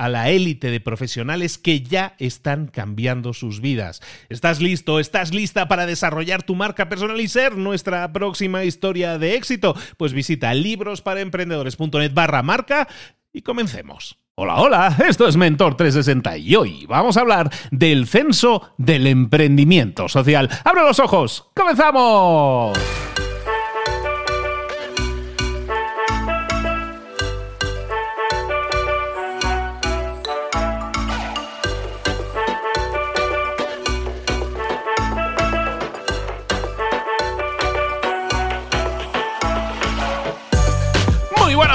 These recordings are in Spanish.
a la élite de profesionales que ya están cambiando sus vidas. ¿Estás listo? ¿Estás lista para desarrollar tu marca personal y ser nuestra próxima historia de éxito? Pues visita librosparaemprendedores.net barra marca y comencemos. Hola, hola, esto es Mentor 360 y hoy vamos a hablar del censo del emprendimiento social. ¡Abre los ojos! ¡Comenzamos!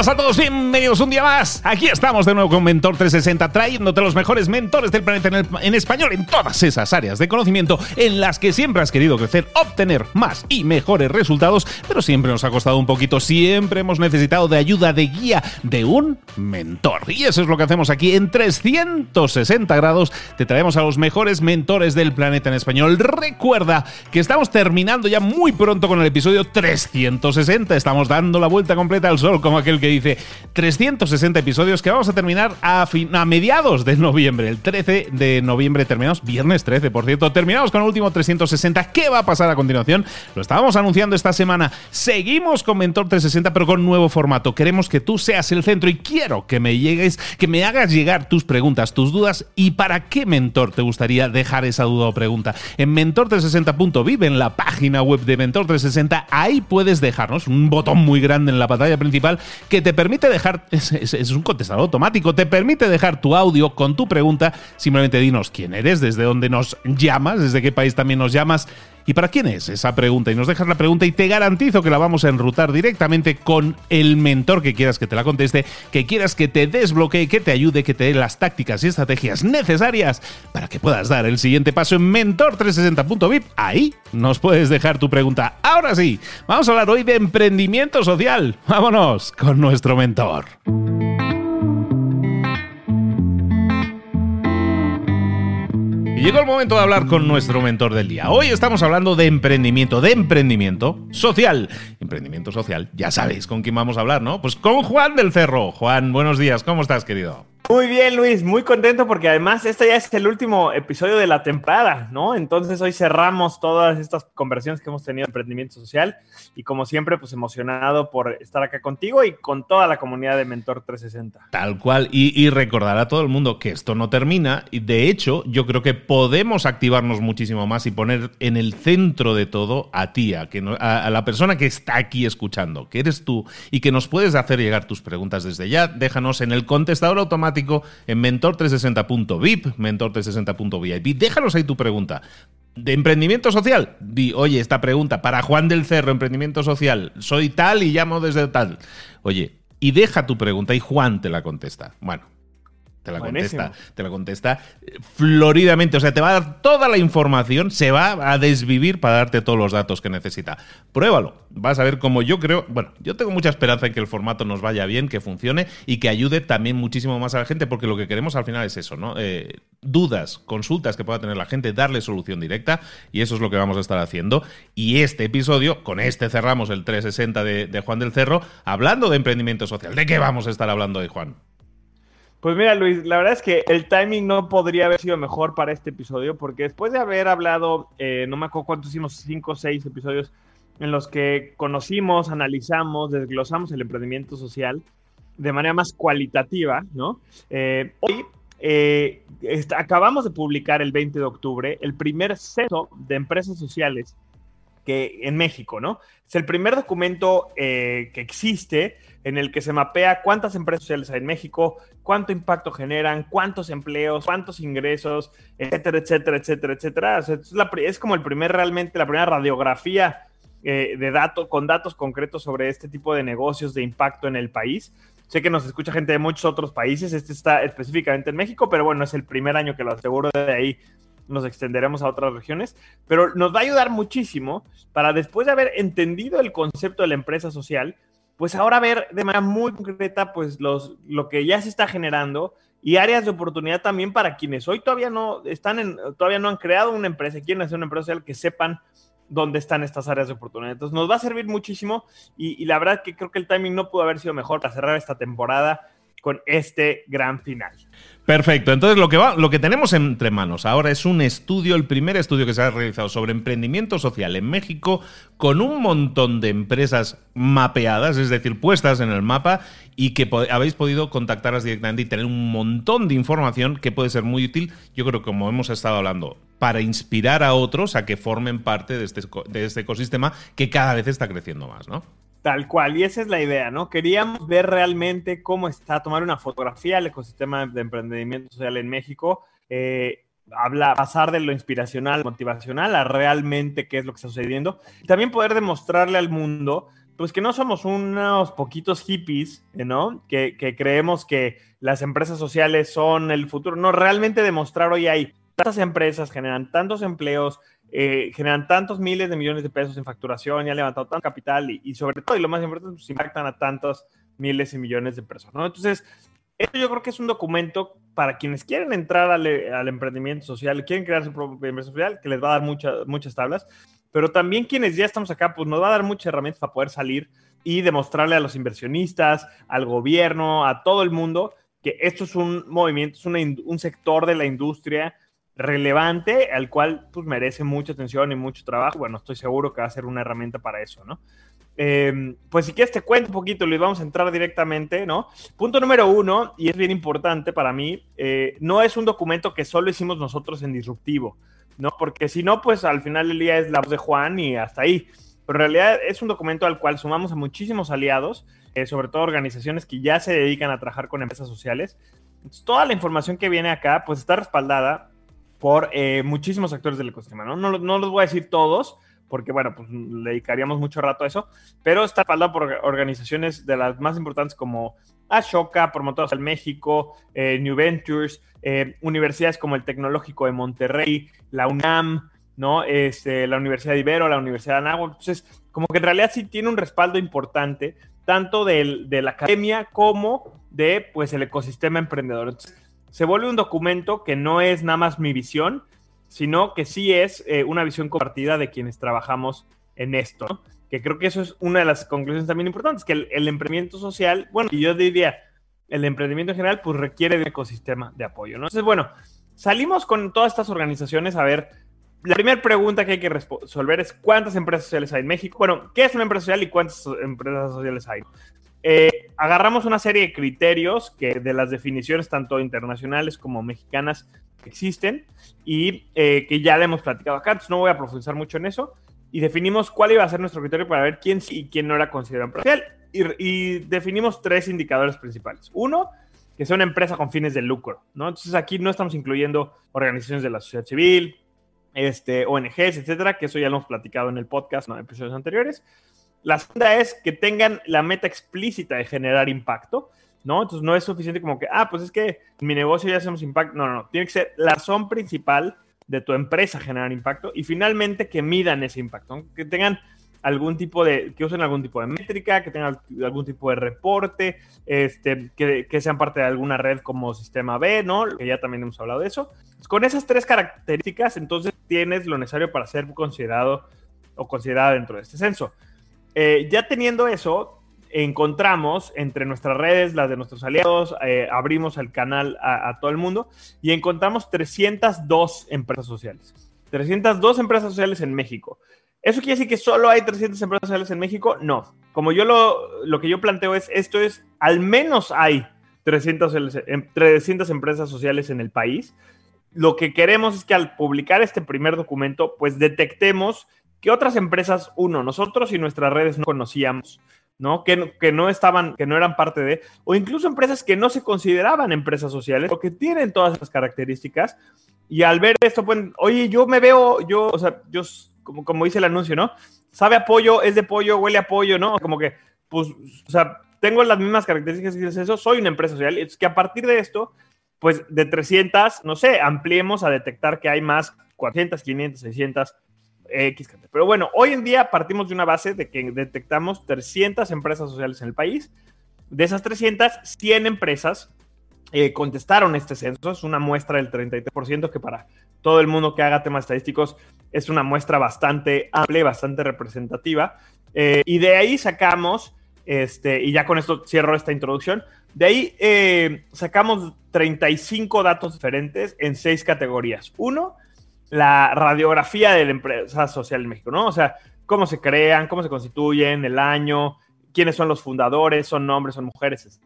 Buenas a todos, bienvenidos un día más. Aquí estamos de nuevo con Mentor 360, trayéndote los mejores mentores del planeta en, español en todas esas áreas de conocimiento en las que siempre has querido crecer, obtener más y mejores resultados, pero siempre nos ha costado un poquito, siempre hemos necesitado de ayuda, de guía, de un mentor. Y eso es lo que hacemos aquí en 360 grados. Te traemos a los mejores mentores del planeta en español. Recuerda que estamos terminando ya muy pronto con el episodio 360. Estamos dando la vuelta completa al sol como aquel que dice 360 episodios que vamos a terminar a, a mediados de noviembre. El 13 de noviembre terminamos, viernes 13, por cierto. Terminamos con el último 360. ¿Qué va a pasar a continuación? Lo estábamos anunciando esta semana. Seguimos con Mentor 360, pero con nuevo formato. Queremos que tú seas el centro y quiero que me llegues, que me hagas llegar tus preguntas, tus dudas y para qué mentor te gustaría dejar esa duda o pregunta. En mentor360.vive, en la página web de Mentor 360, ahí puedes dejarnos un botón muy grande en la pantalla principal que te permite dejar, es, un contestador automático, te permite dejar tu audio con tu pregunta, simplemente dinos quién eres, desde dónde nos llamas, desde qué país también nos llamas ¿Y para quién es esa pregunta? Y nos dejas la pregunta y te garantizo que la vamos a enrutar directamente con el mentor que quieras que te la conteste, que quieras que te desbloquee, que te ayude, que te dé las tácticas y estrategias necesarias para que puedas dar el siguiente paso en mentor360.vip. Ahí nos puedes dejar tu pregunta. Ahora sí, vamos a hablar hoy de emprendimiento social. Vámonos con nuestro mentor. Llegó el momento de hablar con nuestro mentor del día. Hoy estamos hablando de emprendimiento, de emprendimiento social. Emprendimiento social, ya sabéis con quién vamos a hablar, ¿no? Pues con Juan del Cerro. Juan, buenos días, ¿cómo estás, querido? Muy bien, Luis, muy contento porque además este ya es el último episodio de la temporada, ¿no? Entonces hoy cerramos todas estas conversaciones que hemos tenido en emprendimiento social y como siempre, pues emocionado por estar acá contigo y con toda la comunidad de Mentor 360. Tal cual, y, recordar a todo el mundo que esto no termina y de hecho yo creo que podemos activarnos muchísimo más y poner en el centro de todo a ti, a, que a la persona que está aquí escuchando, que eres tú y que nos puedes hacer llegar tus preguntas desde ya, déjanos en el contestador automático en mentor360.vip, mentor360.vip. Déjanos ahí tu pregunta. ¿De emprendimiento social? Di, oye, esta pregunta para Juan del Cerro, emprendimiento social. Soy tal y llamo desde tal. Oye, y deja tu pregunta y Juan te la contesta. Bueno, Te la contesta, te la contesta eh, floridamente. O sea, te va a dar toda la información, se va a desvivir para darte todos los datos que necesita. Pruébalo. Vas a ver cómo yo creo. Bueno, yo tengo mucha esperanza en que el formato nos vaya bien, que funcione y que ayude también muchísimo más a la gente, porque lo que queremos al final es eso, ¿no? Eh, dudas, consultas que pueda tener la gente, darle solución directa y eso es lo que vamos a estar haciendo. Y este episodio, con este cerramos el 360 de, de Juan del Cerro, hablando de emprendimiento social. ¿De qué vamos a estar hablando hoy, Juan? Pues mira, Luis, la verdad es que el timing no podría haber sido mejor para este episodio, porque después de haber hablado, eh, no me acuerdo cuántos hicimos, cinco o seis episodios en los que conocimos, analizamos, desglosamos el emprendimiento social de manera más cualitativa, ¿no? Eh, hoy eh, acabamos de publicar el 20 de octubre el primer censo de empresas sociales que en México, ¿no? Es el primer documento que existe en el que se mapea cuántas empresas sociales hay en México, cuánto impacto generan, cuántos empleos, cuántos ingresos, etcétera, etcétera, etcétera, etcétera. es, como el primer realmente, la primera radiografía eh, de datos, con datos concretos sobre este tipo de negocios de impacto en el país. Sé que nos escucha gente de muchos otros países, este está específicamente en México, pero bueno, es el primer año que lo aseguro de ahí nos extenderemos a otras regiones, pero nos va a ayudar muchísimo para después de haber entendido el concepto de la empresa social, pues ahora ver de manera muy concreta pues los, lo que ya se está generando y áreas de oportunidad también para quienes hoy todavía no están en, todavía no han creado una empresa, quieren hacer una empresa social, que sepan dónde están estas áreas de oportunidad. Entonces nos va a servir muchísimo y, y la verdad que creo que el timing no pudo haber sido mejor para cerrar esta temporada con este gran final. Perfecto. Entonces, lo que, va, lo que tenemos entre manos ahora es un estudio, el primer estudio que se ha realizado sobre emprendimiento social en México, con un montón de empresas mapeadas, es decir, puestas en el mapa, y que habéis podido contactarlas directamente y tener un montón de información que puede ser muy útil, yo creo, como hemos estado hablando, para inspirar a otros a que formen parte de este, de este ecosistema que cada vez está creciendo más, ¿no? Tal cual, y esa es la idea, ¿no? Queríamos ver realmente cómo está, tomar una fotografía del ecosistema de emprendimiento social en México, eh, habla, pasar de lo inspiracional, motivacional a realmente qué es lo que está sucediendo, también poder demostrarle al mundo, pues que no somos unos poquitos hippies, ¿no? Que, que creemos que las empresas sociales son el futuro, no, realmente demostrar hoy hay tantas empresas, generan tantos empleos, eh, generan tantos miles de millones de pesos en facturación y han levantado tanto capital y, sobre todo, y lo más importante, pues impactan a tantos miles y millones de personas, ¿no? Entonces, esto yo creo que es un documento para quienes quieren entrar al, emprendimiento social, quieren crear su propia empresa social, que les va a dar muchas muchas tablas, pero también quienes ya estamos acá, pues nos va a dar muchas herramientas para poder salir y demostrarle a los inversionistas, al gobierno, a todo el mundo, que esto es un movimiento, es un sector de la industria relevante, al cual pues merece mucha atención y mucho trabajo. Bueno, estoy seguro que va a ser una herramienta para eso, ¿no? Em, pues si quieres te cuento un poquito, Luis, vamos a entrar directamente, ¿no? Punto número uno, y es bien importante para mí, eh, no es un documento que solo hicimos nosotros en Disruptivo, ¿no? Porque si no, pues al final del día es la voz de Juan y hasta ahí. Pero en realidad es un documento al cual sumamos a muchísimos aliados, eh, sobre todo organizaciones que ya se dedican a trabajar con empresas sociales. toda la información que viene acá, pues está respaldada por eh, muchísimos actores del ecosistema, ¿no? ¿no? ¿no? los voy a decir todos, porque bueno, pues dedicaríamos mucho rato a eso, pero está respaldado por organizaciones de las más importantes como Ashoka, Promotores del México, eh, New Ventures, eh, universidades como el Tecnológico de Monterrey, la UNAM, ¿no? Este, la Universidad de Ibero, la Universidad de Anáhuac. Entonces, como que en realidad sí tiene un respaldo importante, tanto del, de la academia como de, pues, el ecosistema emprendedor. Entonces, se vuelve un documento que no es nada más mi visión, sino que sí es eh, una visión compartida de quienes trabajamos en esto, que creo que eso es una de las conclusiones también importantes, que el, emprendimiento social, bueno, y yo diría, el emprendimiento en general, pues requiere de un ecosistema de apoyo, ¿no? Entonces, bueno, salimos con todas estas organizaciones a ver, la primera pregunta que hay que resolver es cuántas empresas sociales hay en México. Bueno, ¿qué es una empresa social y cuántas empresas sociales hay? Eh, agarramos una serie de criterios que de las definiciones tanto internacionales como mexicanas existen y eh, que ya le hemos platicado acá, entonces no voy a profundizar mucho en eso. Y definimos cuál iba a ser nuestro criterio para ver quién sí y quién no era considerado empresarial. Y, definimos tres indicadores principales. Uno, que sea una empresa con fines de lucro, ¿no? Entonces aquí no estamos incluyendo organizaciones de la sociedad civil, este, ONGs, etcétera, que eso ya lo hemos platicado en el podcast, en episodios anteriores. La segunda es que tengan la meta explícita de generar impacto. ¿no? Entonces no es suficiente como que, ah, pues es que en mi negocio ya hacemos impacto. No, no, no. Tiene que ser la razón principal de tu empresa generar impacto y finalmente que midan ese impacto, que tengan algún tipo de, que usen algún tipo de métrica, que tengan algún tipo de reporte, este, que, que, sean parte de alguna red como Sistema B, ¿no? Que ya también hemos hablado de eso. Con esas tres características, entonces tienes lo necesario para ser considerado o considerada dentro de este censo. Eh, ya teniendo eso, encontramos entre nuestras redes, las de nuestros aliados, eh, abrimos el canal a, a, todo el mundo y encontramos 302 empresas sociales. 302 empresas sociales en México. ¿Eso quiere decir que solo hay 300 empresas sociales en México? No. Como yo lo, lo que yo planteo es, esto es, al menos hay 300, 300 empresas sociales en el país. Lo que queremos es que al publicar este primer documento, pues detectemos que otras empresas, uno, nosotros y nuestras redes no conocíamos, ¿no? Que, que, no estaban, que no eran parte de, o incluso empresas que no se consideraban empresas sociales o que tienen todas esas características. Y al ver esto, pues, oye, yo me veo, yo, o sea, yo como, como dice el anuncio, ¿no? Sabe a pollo, es de pollo, huele a pollo, ¿no? Como que, pues, o sea, tengo las mismas características que es eso, soy una empresa social. Es que a partir de esto, pues de 300, no sé, ampliemos a detectar que hay más 400, 500, 600, X. Pero bueno, hoy en día partimos de una base de que detectamos 300 empresas sociales en el país. De esas 300, 100 empresas eh, contestaron este censo. Es una muestra del 33%, que para todo el mundo que haga temas estadísticos es una muestra bastante amplia, bastante representativa. Eh, y de ahí sacamos, este, y ya con esto cierro esta introducción, de ahí eh, sacamos 35 datos diferentes en seis categorías. Uno, la radiografía de la empresa social en México, ¿no? O sea, cómo se crean, cómo se constituyen, el año, quiénes son los fundadores, son hombres, son mujeres.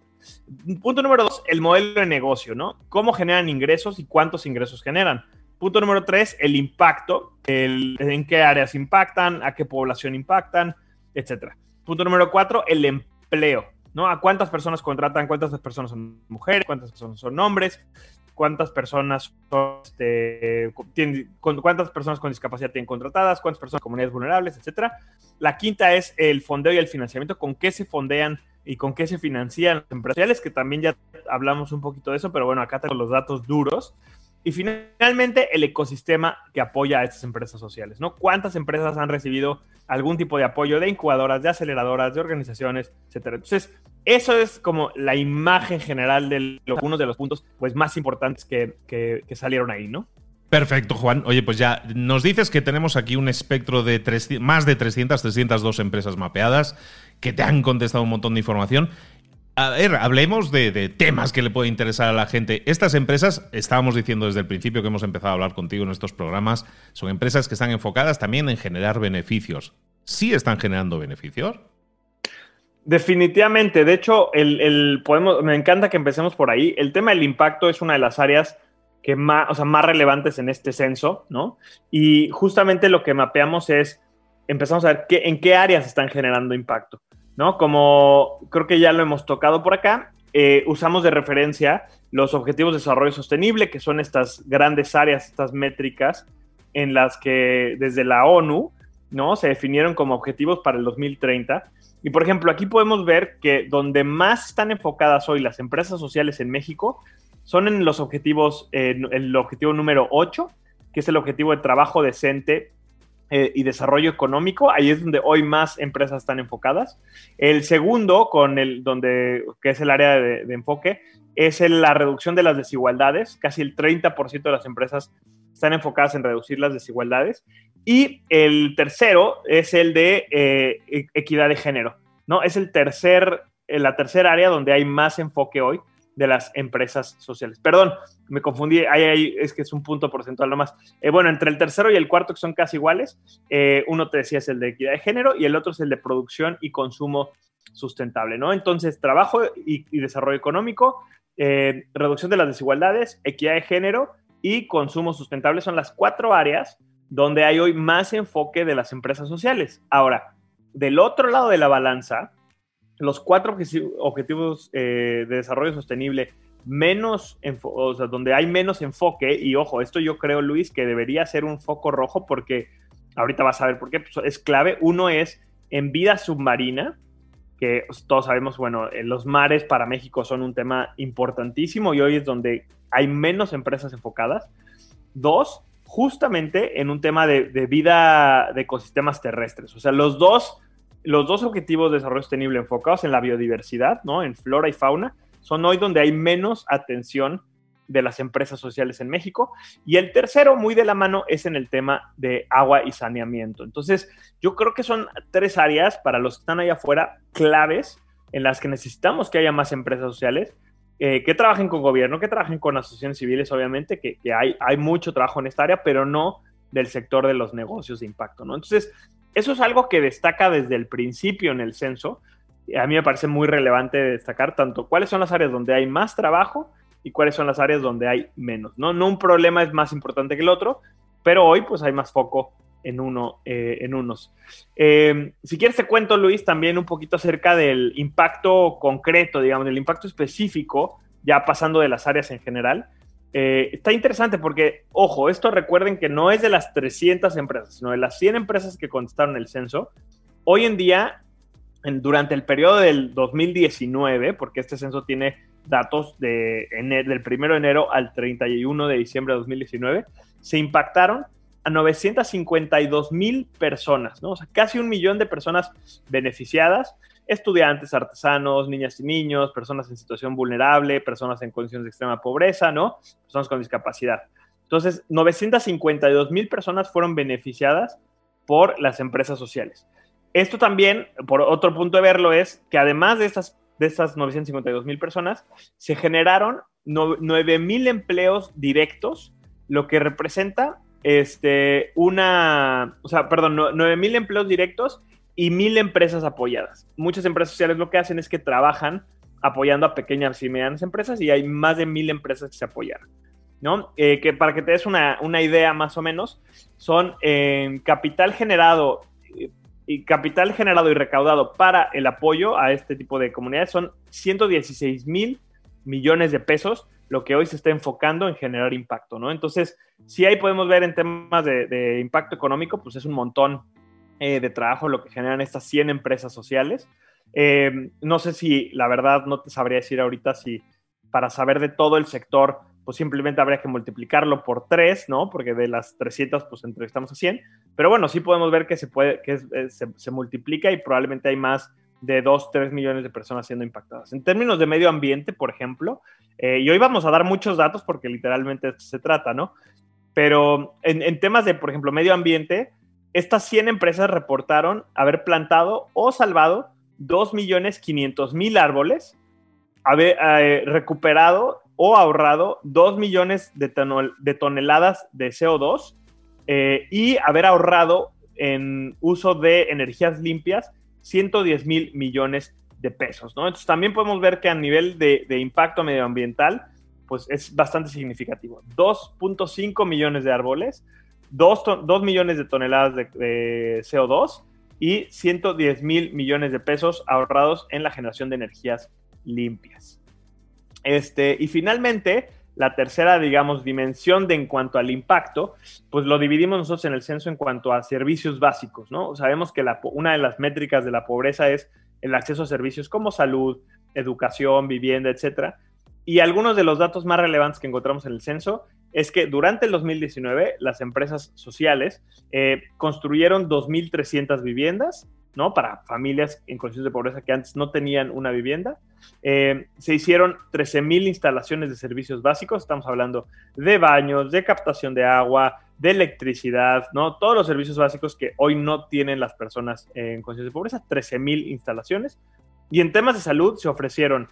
Punto número dos, el modelo de negocio, ¿no? Cómo generan ingresos y cuántos ingresos generan. Punto número tres, el impacto, el, en qué áreas impactan, a qué población impactan, etc. Punto número cuatro, el empleo, ¿no? A cuántas personas contratan, cuántas personas son mujeres, cuántas personas son hombres, cuántas personas son, este, tienen, cuántas personas con discapacidad tienen contratadas, cuántas personas comunidades vulnerables, etc. La quinta es el fondeo y el financiamiento, con qué se fondean y con qué se financian las empresariales, que también ya hablamos un poquito de eso, pero bueno, acá tengo los datos duros. Y finalmente, el ecosistema que apoya a estas empresas sociales, ¿no? ¿Cuántas empresas han recibido algún tipo de apoyo de incubadoras, de aceleradoras, de organizaciones, etcétera? Entonces, eso es como la imagen general de algunos de los puntos pues, más importantes que, que, salieron ahí, ¿no? Perfecto, Juan. Oye, pues ya nos dices que tenemos aquí un espectro de más de 300, 302 empresas mapeadas que te han contestado un montón de información. A ver, hablemos de, temas que le puede interesar a la gente. Estas empresas, estábamos diciendo desde el principio que hemos empezado a hablar contigo en estos programas, son empresas que están enfocadas también en generar beneficios. ¿Sí están generando beneficios? Definitivamente. De hecho, el, podemos, me encanta que empecemos por ahí. El tema del impacto es una de las áreas que más, o sea, más relevantes en este censo, ¿no? Y justamente lo que mapeamos es, empezamos a ver en qué áreas están generando impacto. ¿No? Como creo que ya lo hemos tocado por acá, eh, usamos de referencia los objetivos de desarrollo sostenible, que son estas grandes áreas, estas métricas en las que desde la ONU, ¿no? Se definieron como objetivos para el 2030. Y por ejemplo, aquí podemos ver que donde más están enfocadas hoy las empresas sociales en México son en los objetivos, el objetivo número 8, que es el objetivo de trabajo decente eh, y desarrollo económico, ahí es donde hoy más empresas están enfocadas. El segundo, con el, donde, que es el área de, enfoque, es la reducción de las desigualdades. Casi el 30% de las empresas están enfocadas en reducir las desigualdades. Y el tercero es el de eh, equidad de género, ¿no? Es el tercer, la tercera área donde hay más enfoque hoy de las empresas sociales. Perdón, me confundí, ahí, es que es un punto porcentual nomás. Eh, bueno, entre el tercero y el cuarto, que son casi iguales, eh, uno te decía es el de equidad de género y el otro es el de producción y consumo sustentable, ¿no? Entonces, trabajo y, desarrollo económico, eh, reducción de las desigualdades, equidad de género y consumo sustentable son las cuatro áreas donde hay hoy más enfoque de las empresas sociales. Ahora, del otro lado de la balanza, los cuatro objetivos eh, de desarrollo sostenible menos, o donde hay menos enfoque, y ojo, esto yo creo, Luis, que debería ser un foco rojo porque ahorita vas a ver por qué, pues, es clave. Uno es en vida submarina, que todos sabemos, bueno, eh, los mares para México son un tema importantísimo y hoy es donde hay menos empresas enfocadas. Dos, justamente en un tema de, vida de ecosistemas terrestres. O sea, los dos, los dos objetivos de desarrollo sostenible enfocados en la biodiversidad, ¿no? En flora y fauna, son hoy donde hay menos atención de las empresas sociales en México. Y el tercero, muy de la mano, es en el tema de agua y saneamiento. Entonces, yo creo que son tres áreas para los que están allá afuera claves en las que necesitamos que haya más empresas sociales. Eh, que trabajen con gobierno, que trabajen con asociaciones civiles, obviamente, que, hay, hay mucho trabajo en esta área, pero no del sector de los negocios de impacto, ¿no? Entonces, eso es algo que destaca desde el principio en el censo. A mí me parece muy relevante destacar tanto cuáles son las áreas donde hay más trabajo y cuáles son las áreas donde hay menos. No, no un problema es más importante que el otro, pero hoy pues hay más foco en, uno, eh, en unos. Eh, si quieres te cuento, Luis, también un poquito acerca del impacto concreto, digamos, del impacto específico, ya pasando de las áreas en general. Eh, está interesante porque, ojo, esto recuerden que no es de las 300 empresas, sino de las 100 empresas que contestaron el censo. Hoy en día, durante el periodo del 2019, porque este censo tiene datos de del 1 de enero al 31 de diciembre de 2019, se impactaron a 952 mil personas, ¿no? O sea, casi un millón de personas beneficiadas, estudiantes, artesanos, niñas y niños, personas en situación vulnerable, personas en condiciones de extrema pobreza, ¿no? Personas con discapacidad. Entonces, 952 mil personas fueron beneficiadas por las empresas sociales. Esto también, por otro punto de verlo, es que además de estas de estas 952 mil personas, se generaron 9 mil empleos directos, lo que representa este, una, o sea, perdón, 9 mil empleos directos y mil empresas apoyadas. Muchas empresas sociales lo que hacen es que trabajan apoyando a pequeñas y medianas empresas y hay más de mil empresas que se apoyaron. ¿no? Eh, que para que te des una, una, idea más o menos, son en capital generado eh, y capital generado y recaudado para el apoyo a este tipo de comunidades son 116 mil millones de pesos, lo que hoy se está enfocando en generar impacto, ¿no? Entonces, si ahí podemos ver en temas de, impacto económico, pues es un montón eh, de trabajo lo que generan estas 100 empresas sociales. Eh, no sé si, la verdad, no te sabría decir ahorita si para saber de todo el sector pues simplemente habría que multiplicarlo por 3, ¿no? Porque de las 300, pues entrevistamos a 100. Pero bueno, sí podemos ver que se puede, que eh, se, multiplica y probablemente hay más de 2, 3 millones de personas siendo impactadas. En términos de medio ambiente, por ejemplo, y hoy vamos a dar muchos datos porque literalmente se trata, ¿no? Pero en temas de, por ejemplo, medio ambiente, estas 100 empresas reportaron haber plantado o salvado 2.500.000 árboles, haber eh, recuperado o ahorrado 2 millones de, toneladas de CO2 eh, y haber ahorrado en uso de energías limpias 110 mil millones de pesos. Entonces también podemos ver que a nivel de, impacto medioambiental, pues es bastante significativo. 2.5 millones de árboles, 2, millones de toneladas de, de CO2 y 110 mil millones de pesos ahorrados en la generación de energías limpias. Este, y finalmente, la tercera, digamos, dimensión de en cuanto al impacto, pues lo dividimos nosotros en el censo en cuanto a servicios básicos, ¿no? Sabemos que una de las métricas de la pobreza es el acceso a servicios como salud, educación, vivienda, etcétera. Y algunos de los datos más relevantes que encontramos en el censo es que durante el 2019 las empresas sociales eh, construyeron 2.300 viviendas, ¿no? Para familias en condiciones de pobreza que antes no tenían una vivienda. Eh, se hicieron 13.000 instalaciones de servicios básicos, estamos hablando de baños, de captación de agua, de electricidad, ¿no? Todos los servicios básicos que hoy no tienen las personas en condiciones de pobreza, 13.000 instalaciones. Y en temas de salud se ofrecieron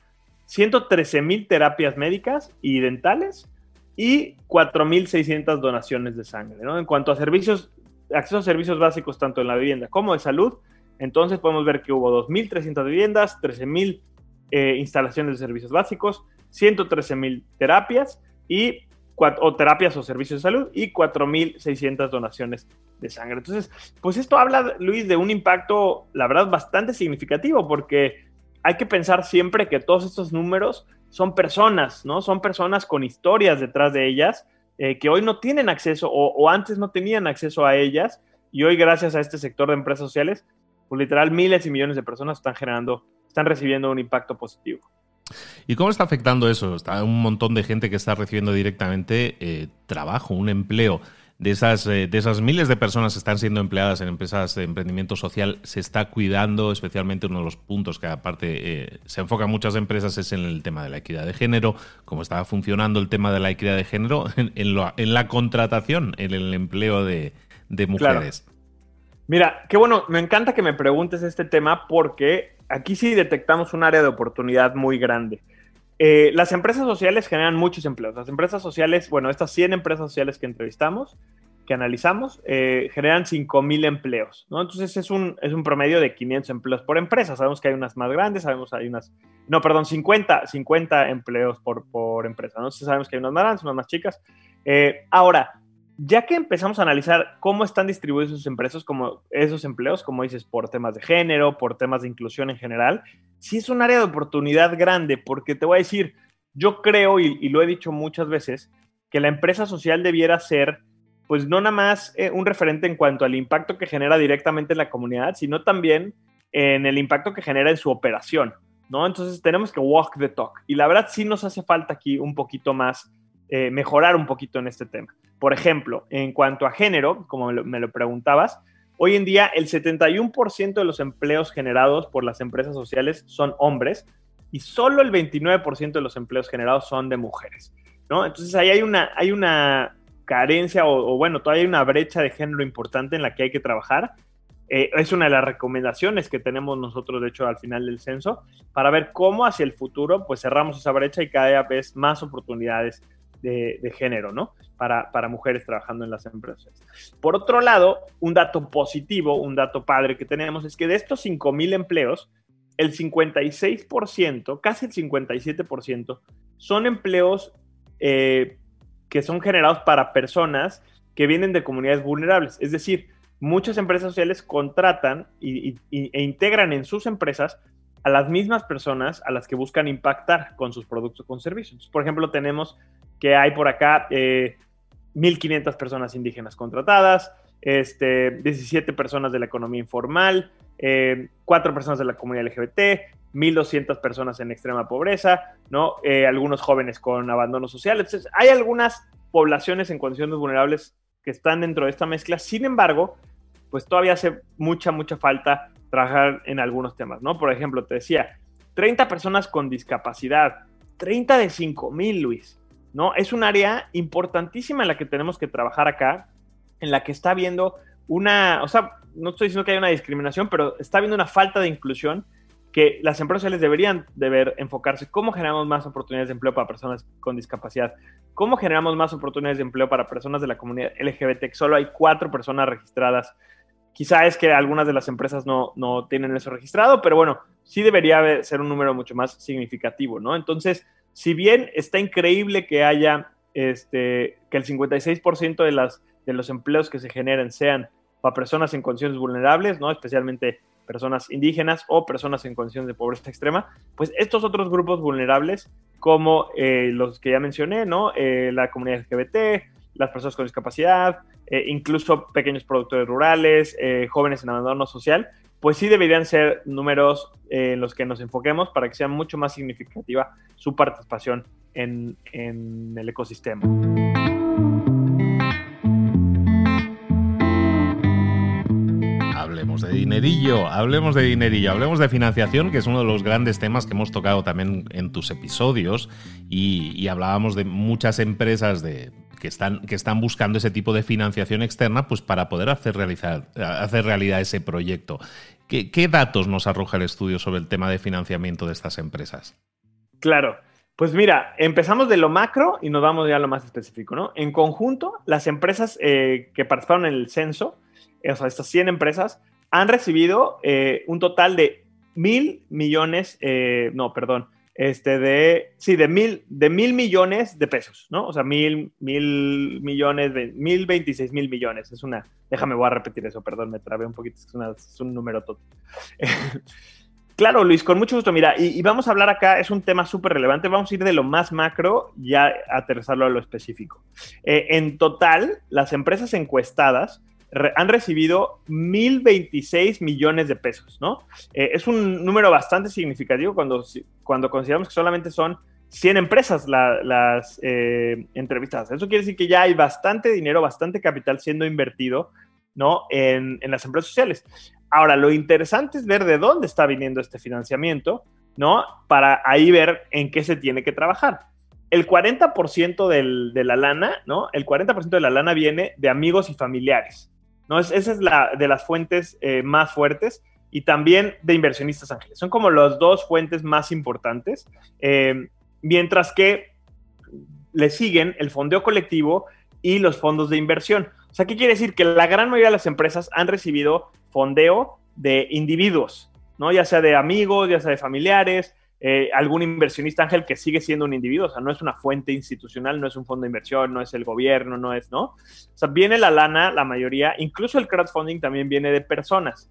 113.000 terapias médicas y dentales y 4.600 donaciones de sangre, ¿no? En cuanto a servicios, acceso a servicios básicos tanto en la vivienda como de salud, entonces podemos ver que hubo 2.300 viviendas, 13.000 eh, instalaciones de servicios básicos, 113.000 terapias y o terapias o servicios de salud y 4.600 donaciones de sangre. Entonces, pues esto habla, Luis, de un impacto, la verdad, bastante significativo porque hay que pensar siempre que todos estos números son personas, ¿no? Son personas con historias detrás de ellas eh, que hoy no tienen acceso o, antes no tenían acceso a ellas y hoy gracias a este sector de empresas sociales, pues literal miles y millones de personas están generando están recibiendo un impacto positivo. ¿Y cómo está afectando eso? Está un montón de gente que está recibiendo directamente eh, trabajo, un empleo. De esas, eh, de esas miles de personas que están siendo empleadas en empresas de emprendimiento social, se está cuidando, especialmente uno de los puntos que aparte eh, se enfoca en muchas empresas es en el tema de la equidad de género, cómo está funcionando el tema de la equidad de género en, la contratación, en el empleo de, mujeres. Mira, qué bueno, me encanta que me preguntes este tema porque aquí sí detectamos un área de oportunidad muy grande. Eh, las empresas sociales generan muchos empleos. Las empresas sociales, bueno, estas 100 empresas sociales que entrevistamos, que analizamos, eh, generan 5.000 empleos, ¿no? Entonces es un, es un promedio de 500 empleos por empresa. Sabemos que hay unas más grandes, sabemos que hay unas, no, perdón, 50, 50 empleos por, por empresa, ¿no? Entonces sabemos que hay unas más grandes, unas más chicas. Eh, ahora, ya que empezamos a analizar cómo están distribuidos esos empresas, como esos empleos, como dices, por temas de género, por temas de inclusión en general, sí es un área de oportunidad grande, porque te voy a decir, yo creo, y, lo he dicho muchas veces, que la empresa social debiera ser, pues no nada más eh, un referente en cuanto al impacto que genera directamente en la comunidad, sino también en el impacto que genera en su operación, ¿no? Entonces tenemos que walk the talk. Y la verdad sí nos hace falta aquí un poquito más eh, mejorar un poquito en este tema. Por ejemplo, en cuanto a género, como me lo, preguntabas, hoy en día el 71% de los empleos generados por las empresas sociales son hombres y solo el 29% de los empleos generados son de mujeres, ¿no? Entonces ahí hay una, hay una carencia o, bueno, todavía hay una brecha de género importante en la que hay que trabajar. Eh, es una de las recomendaciones que tenemos nosotros, de hecho, al final del censo, para ver cómo hacia el futuro, pues cerramos esa brecha y cada vez más oportunidades de, género, ¿no? Para, para, mujeres trabajando en las empresas. Por otro lado, un dato positivo, un dato padre que tenemos es que de estos 5.000 empleos, el 56%, casi el 57%, son empleos eh, que son generados para personas que vienen de comunidades vulnerables. Es decir, muchas empresas sociales contratan e integran en sus empresas a las mismas personas a las que buscan impactar con sus productos o con servicios. Por ejemplo, tenemos que hay por acá 1.500 eh, personas indígenas contratadas, este, 17 personas de la economía informal, eh, 4 personas de la comunidad LGBT, 1.200 personas en extrema pobreza, ¿no? Eh, algunos jóvenes con abandono social. Entonces, hay algunas poblaciones en condiciones vulnerables que están dentro de esta mezcla. Sin embargo, pues todavía hace mucha, mucha falta trabajar en algunos temas, ¿no? Por ejemplo, te decía, 30 personas con discapacidad, 30 de 5 mil, Luis, ¿no? Es un área importantísima en la que tenemos que trabajar acá, en la que está habiendo una, o sea, no estoy diciendo que haya una discriminación, pero está habiendo una falta de inclusión que las empresas sociales deberían deber enfocarse cómo generamos más oportunidades de empleo para personas con discapacidad, cómo generamos más oportunidades de empleo para personas de la comunidad LGBT, solo hay cuatro personas registradas Quizá es que algunas de las empresas no, tienen eso registrado, pero bueno, sí debería ser un número mucho más significativo, ¿no? Entonces, si bien está increíble que haya, este, que el 56% de, las, de los empleos que se generen sean para personas en condiciones vulnerables, ¿no? Especialmente personas indígenas o personas en condiciones de pobreza extrema, pues estos otros grupos vulnerables, como eh, los que ya mencioné, ¿no? Eh, la comunidad LGBT, las personas con discapacidad, eh, incluso pequeños productores rurales, jóvenes en abandono social, pues sí deberían ser números eh, en los que nos enfoquemos para que sea mucho más significativa su participación en, en el ecosistema. Hablemos de dinerillo, hablemos de dinerillo, hablemos de financiación, que es uno de los grandes temas que hemos tocado también en tus episodios y hablábamos de muchas empresas de que están, que están buscando ese tipo de financiación externa pues para poder hacer, realizar, hacer realidad ese proyecto. ¿Qué, ¿Qué, datos nos arroja el estudio sobre el tema de financiamiento de estas empresas? Claro, pues mira, empezamos de lo macro y nos vamos ya a lo más específico, ¿no? En conjunto, las empresas eh, que participaron en el censo, o sea, estas 100 empresas, han recibido eh, un total de mil millones, eh, no, perdón, este, de, sí, de mil, de mil millones de pesos, ¿no? O sea, mil, mil millones, de, mil veintiséis mil millones. Es una, déjame, voy a repetir eso, perdón, me trabé un poquito, es, un número todo. claro, Luis, con mucho gusto. Mira, y, vamos a hablar acá, es un tema súper relevante, vamos a ir de lo más macro y a aterrizarlo a lo específico. Eh, en total, las empresas encuestadas han recibido 1.026 millones de pesos, ¿no? Eh, es un número bastante significativo cuando, cuando consideramos que solamente son 100 empresas las eh, entrevistadas. Eso quiere decir que ya hay bastante dinero, bastante capital siendo invertido, ¿no? En, en las empresas sociales. Ahora, lo interesante es ver de dónde está viniendo este financiamiento, ¿no? Para ahí ver en qué se tiene que trabajar el 40% de la lana, ¿no? El 40% de la lana viene de amigos y familiares, ¿no? esa es la de las fuentes eh, más fuertes y también de inversionistas ángeles. Son como las dos fuentes más importantes, eh, mientras que le siguen el fondeo colectivo y los fondos de inversión. O sea, ¿qué quiere decir? Que la gran mayoría de las empresas han recibido fondeo de individuos, ¿no? Ya sea de amigos, ya sea de familiares, eh, algún inversionista ángel que sigue siendo un individuo, o sea, no es una fuente institucional, no es un fondo de inversión, no es el gobierno, no es, ¿no? O sea, viene la lana, la mayoría, incluso el crowdfunding también viene de personas.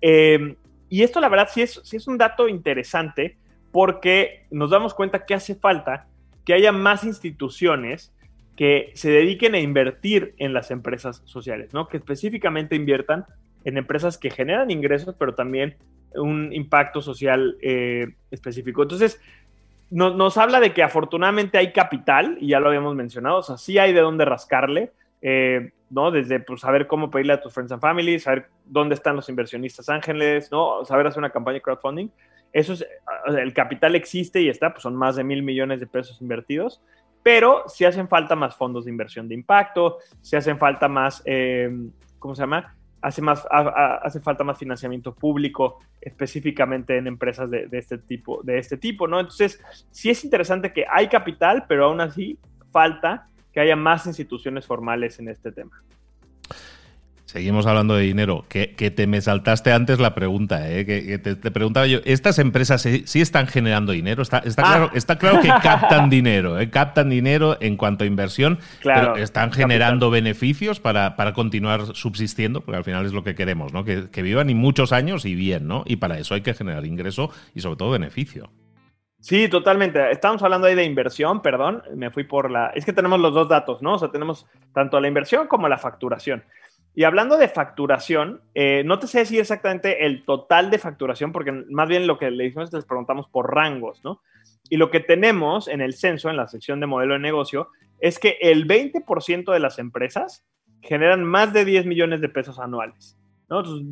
Eh, y esto, la verdad, sí es, sí es un dato interesante porque nos damos cuenta que hace falta que haya más instituciones que se dediquen a invertir en las empresas sociales, ¿no? Que específicamente inviertan en empresas que generan ingresos, pero también un impacto social eh, específico. Entonces, nos habla de que afortunadamente hay capital, y ya lo habíamos mencionado, o sea, sí hay de dónde rascarle, eh, ¿no? Desde pues, saber cómo pedirle a tus friends and family, saber dónde están los inversionistas ángeles, ¿no? Saber hacer una campaña de crowdfunding. Eso es, el capital existe y está, pues son más de mil millones de pesos invertidos, pero sí hacen falta más fondos de inversión de impacto, sí hacen falta más, eh, ¿cómo se llama? Hace, más, hace falta más financiamiento público específicamente en empresas de, este tipo, de este tipo, ¿no? Entonces, sí es interesante que hay capital, pero aún así falta que haya más instituciones formales en este tema. Seguimos hablando de dinero. Que, te me saltaste antes la pregunta, ¿eh? que, te, preguntaba yo, ¿estas empresas sí, están generando dinero? Está, está, ah. claro, está claro que captan dinero, ¿eh? captan dinero en cuanto a inversión, claro, pero están generando beneficios para, para, continuar subsistiendo, porque al final es lo que queremos, ¿no? Que, que vivan y muchos años y bien, ¿no? Y para eso hay que generar ingreso y sobre todo beneficio. Sí, totalmente. Estamos hablando ahí de inversión, perdón, me fui por la... Es que tenemos los dos datos, ¿no? O sea, tenemos tanto la inversión como la facturación. Y hablando de facturación, eh, no te sé decir exactamente el total de facturación, porque más bien lo que le hicimos es les preguntamos por rangos, ¿no? Y lo que tenemos en el censo, en la sección de modelo de negocio, es que el 20% de las empresas generan más de 10 millones de pesos anuales. ¿no? Entonces,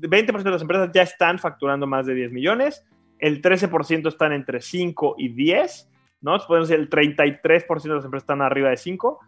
20% de las empresas ya están facturando más de 10 millones, el 13% están entre 5 y 10, ¿no? Podemos decir el 33% de las empresas están arriba de 5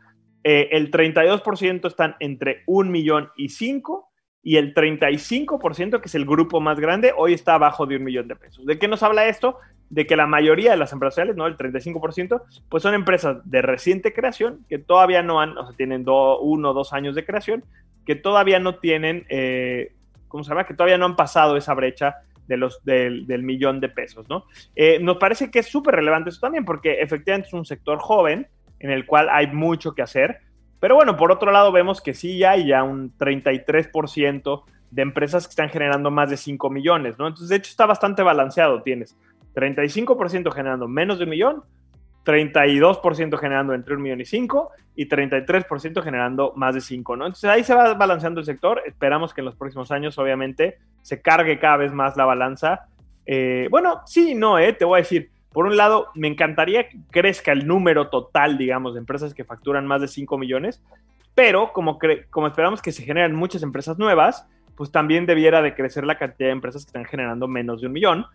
eh, el 32% están entre un millón y 5 y el 35%, que es el grupo más grande, hoy está abajo de un millón de pesos. ¿De qué nos habla esto? De que la mayoría de las empresas ¿no? El 35%, pues son empresas de reciente creación, que todavía no han, o sea, tienen uno o dos años de creación, que todavía no tienen, eh, ¿cómo se llama? Que todavía no han pasado esa brecha de los, del, millón de pesos, ¿no? Eh, nos parece que es súper relevante eso también, porque efectivamente es un sector joven, en el cual hay mucho que hacer. Pero bueno, por otro lado vemos que sí hay ya un 33% de empresas que están generando más de 5 millones, ¿no? Entonces, de hecho, está bastante balanceado. Tienes 35% generando menos de un millón, 32% generando entre un millón y 5 y 33% generando más de 5, ¿no? Entonces ahí se va balanceando el sector. Esperamos que en los próximos años, obviamente, se cargue cada vez más la balanza. Eh, bueno, sí, no, ¿eh? Te voy a decir, por un lado, me encantaría que crezca el número total, digamos, de empresas que facturan más de 5 millones, pero como, como esperamos que se generen muchas empresas nuevas, pues también debiera de crecer la cantidad de empresas que están generando menos de un millón,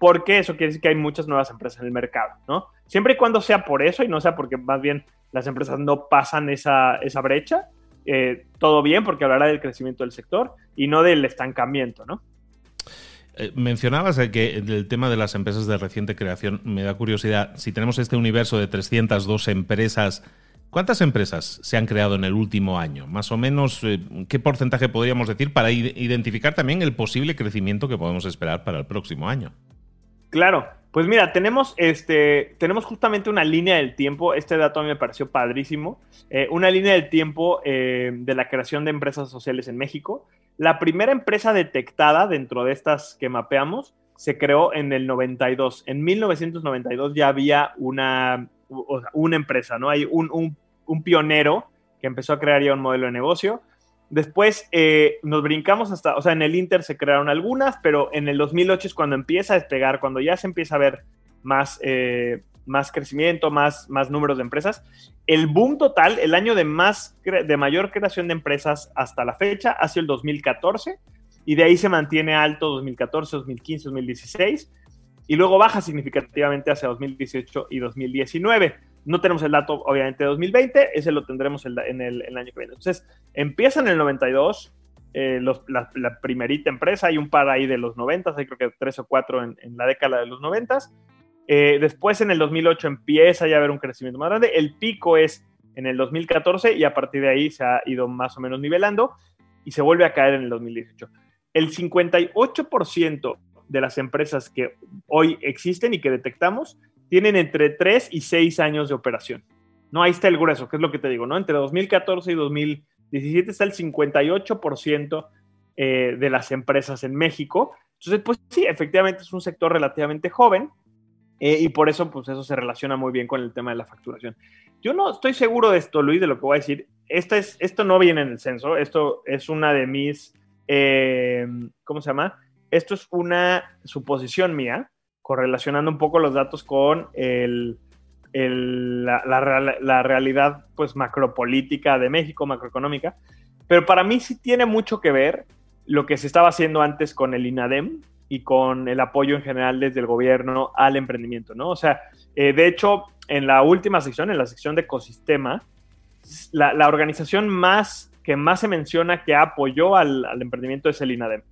porque eso quiere decir que hay muchas nuevas empresas en el mercado, ¿no? Siempre y cuando sea por eso y no sea porque más bien las empresas no pasan esa, esa brecha, eh, todo bien, porque hablará del crecimiento del sector y no del estancamiento, ¿no? Eh, mencionabas que el tema de las empresas de reciente creación me da curiosidad. Si tenemos este universo de 302 empresas, ¿cuántas empresas se han creado en el último año? Más o menos, eh, ¿qué porcentaje podríamos decir para identificar también el posible crecimiento que podemos esperar para el próximo año? Claro, pues mira, tenemos, este, tenemos justamente una línea del tiempo, este dato a mí me pareció padrísimo, eh, una línea del tiempo de la creación de empresas sociales en México. La primera empresa detectada dentro de estas que mapeamos se creó en el 92. En 1992 ya había una, una empresa, ¿no? Hay un, pionero que empezó a crear ya un modelo de negocio. Después eh, nos brincamos hasta, o sea, en el Inter se crearon algunas, pero en el 2008 es cuando empieza a despegar, cuando ya se empieza a ver más, eh, más crecimiento, más, más números de empresas. El boom total, el año de, más, de mayor creación de empresas hasta la fecha ha sido el 2014 y de ahí se mantiene alto 2014, 2015, 2016 y luego baja significativamente hacia 2018 y 2019. No tenemos el dato, obviamente, de 2020, ese lo tendremos en, el, año que viene. Entonces, empieza en el 92, eh, la, primerita empresa, hay un par ahí de los 90, hay creo que tres o cuatro en, la década de los 90. Eh, después, en el 2008, empieza ya a haber un crecimiento más grande. El pico es en el 2014 y a partir de ahí se ha ido más o menos nivelando y se vuelve a caer en el 2018. El 58% de las empresas que hoy existen y que detectamos tienen entre 3 y 6 años de operación. No, ahí está el grueso, que es lo que te digo, ¿no? Entre 2014 y 2017 está el 58% eh, de las empresas en México. Entonces, pues sí, efectivamente es un sector relativamente joven eh, y por eso, pues eso se relaciona muy bien con el tema de la facturación. Yo no estoy seguro de esto, Luis, de lo que voy a decir. Esta es, esto no viene en el censo, esto es una de mis, eh, ¿cómo se llama? Esto es una suposición mía correlacionando un poco los datos con el, la, realidad pues macropolítica de México, macroeconómica. Pero para mí sí tiene mucho que ver lo que se estaba haciendo antes con el INADEM y con el apoyo en general desde el gobierno al emprendimiento, ¿no? O sea, eh, de hecho, en la última sección, en la sección de ecosistema, la, organización más que más se menciona que apoyó al, al emprendimiento es el INADEM.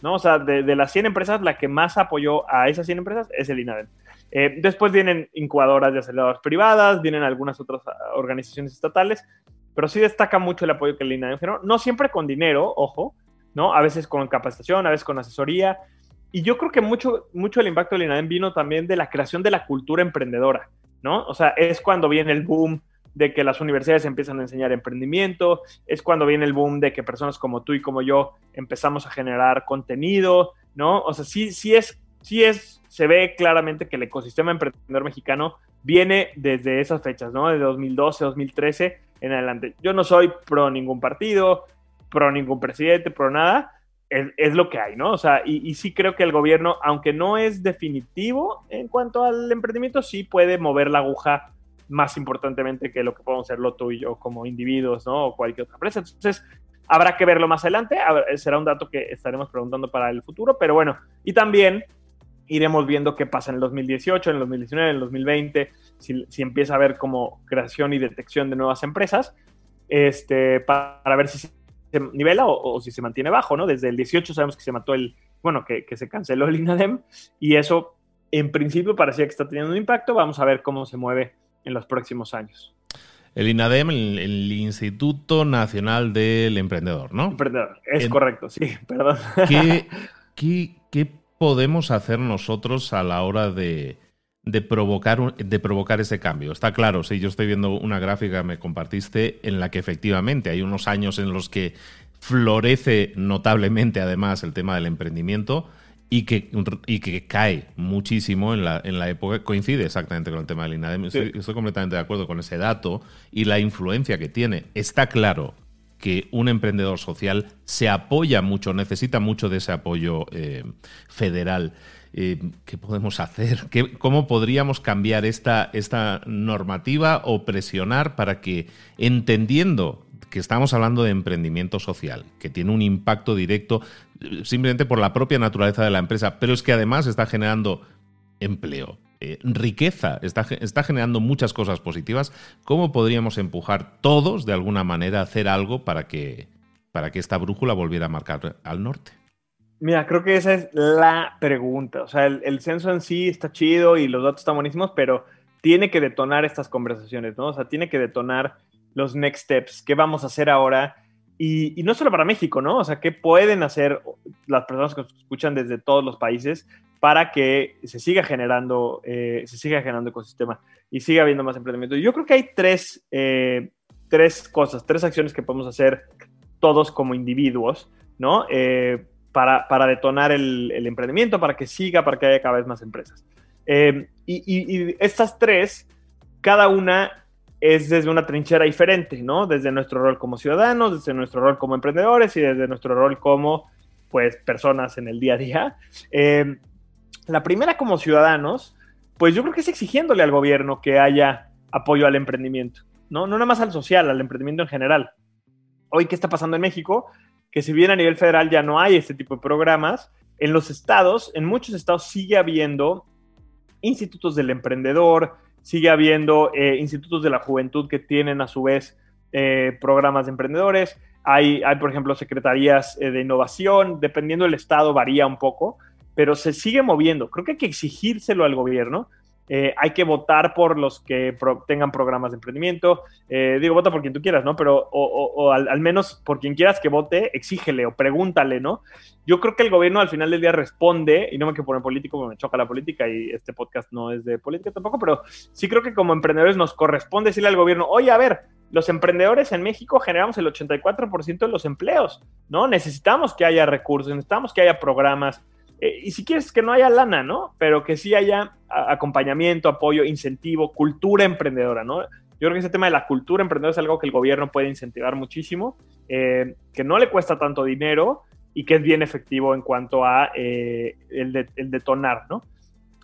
¿no? O sea, de, las 100 empresas, la que más apoyó a esas 100 empresas es el INADEM. Eh, después vienen incubadoras de aceleradoras privadas, vienen algunas otras ah, organizaciones estatales, pero sí destaca mucho el apoyo que el INADEM generó, no siempre con dinero, ojo, ¿no? A veces con capacitación, a veces con asesoría. Y yo creo que mucho, mucho el impacto del INADEM vino también de la creación de la cultura emprendedora, ¿no? O sea, es cuando viene el boom de que las universidades empiezan a enseñar emprendimiento, es cuando viene el boom de que personas como tú y como yo empezamos a generar contenido, ¿no? O sea, sí, sí es, sí es, se ve claramente que el ecosistema emprendedor mexicano viene desde esas fechas, ¿no? De 2012, 2013 en adelante. Yo no soy pro ningún partido, pro ningún presidente, pro nada, es, lo que hay, ¿no? O sea, y, sí creo que el gobierno, aunque no es definitivo en cuanto al emprendimiento, sí puede mover la aguja más importantemente que lo que podemos hacerlo tú y yo como individuos, ¿no? O cualquier otra empresa. Entonces, habrá que verlo más adelante. Será un dato que estaremos preguntando para el futuro, pero bueno, y también iremos viendo qué pasa en el 2018, en el 2019, en el 2020, si, empieza a haber como creación y detección de nuevas empresas, este, para, ver si se nivela o, si se mantiene bajo, ¿no? Desde el 18 sabemos que se mató el, bueno, que, que se canceló el INADEM y eso en principio parecía que está teniendo un impacto. Vamos a ver cómo se mueve en los próximos años. El INADEM, el, Instituto Nacional del Emprendedor, ¿no? Emprendedor, es correcto, sí, perdón. ¿qué, podemos hacer nosotros a la hora de, provocar, de provocar ese cambio? Está claro, sí, yo estoy viendo una gráfica que me compartiste en la que efectivamente hay unos años en los que florece notablemente además el tema del emprendimiento y que, y que cae muchísimo en la, en la época, coincide exactamente con el tema del INADEM. Estoy, completamente de acuerdo con ese dato y la influencia que tiene. Está claro que un emprendedor social se apoya mucho, necesita mucho de ese apoyo eh, federal. ¿Qué podemos hacer? ¿Qué, ¿Cómo podríamos cambiar esta, esta normativa o presionar para que, entendiendo que estamos hablando de emprendimiento social, que tiene un impacto directo eh, simplemente por la propia naturaleza de la empresa, pero es que además está generando empleo, eh, riqueza, está, está, generando muchas cosas positivas. ¿Cómo podríamos empujar todos de alguna manera a hacer algo para que, para que esta brújula volviera a marcar al norte? Mira, creo que esa es la pregunta. O sea, el, el censo en sí está chido y los datos están buenísimos, pero tiene que detonar estas conversaciones, ¿no? O sea, tiene que detonar los next steps, qué vamos a hacer ahora. Y, no solo para México, ¿no? O sea, qué pueden hacer las personas que nos escuchan desde todos los países para que se siga generando, eh, se siga generando ecosistema y siga habiendo más emprendimiento. Yo creo que hay tres, eh, tres cosas, tres acciones que podemos hacer todos como individuos, ¿no? Eh, para, para, detonar el, el, emprendimiento, para que siga, para que haya cada vez más empresas. y, y, y estas tres, cada una es desde una trinchera diferente, ¿no? Desde nuestro rol como ciudadanos, desde nuestro rol como emprendedores y desde nuestro rol como, pues, personas en el día a día. Eh, la primera como ciudadanos, pues yo creo que es exigiéndole al gobierno que haya apoyo al emprendimiento, ¿no? No nada más al social, al emprendimiento en general. Hoy, ¿qué está pasando en México? Que si bien a nivel federal ya no hay este tipo de programas, en los estados, en muchos estados sigue habiendo institutos del emprendedor, sigue habiendo eh, institutos de la juventud que tienen a su vez eh, programas de emprendedores. Hay, hay, por ejemplo, secretarías eh, de innovación, dependiendo del estado varía un poco, pero se sigue moviendo. Creo que hay que exigírselo al gobierno eh, hay que votar por los que tengan programas de emprendimiento. Eh, digo, vota por quien tú quieras, ¿no? Pero, o, al, menos por quien quieras que vote, exígele o pregúntale, ¿no? Yo creo que el gobierno al final del día responde, y no me quiero poner político porque me choca la política y este podcast no es de política tampoco, pero sí creo que como emprendedores nos corresponde decirle al gobierno, oye, a ver, los emprendedores en México generamos el 84% de los empleos, ¿no? Necesitamos que haya recursos, necesitamos que haya programas, eh, y si quieres que no haya lana, ¿no? Pero que sí haya acompañamiento, apoyo, incentivo, cultura emprendedora, ¿no? Yo creo que ese tema de la cultura emprendedora es algo que el gobierno puede incentivar muchísimo, eh, que no le cuesta tanto dinero y que es bien efectivo en cuanto a eh, el, detonar, ¿no?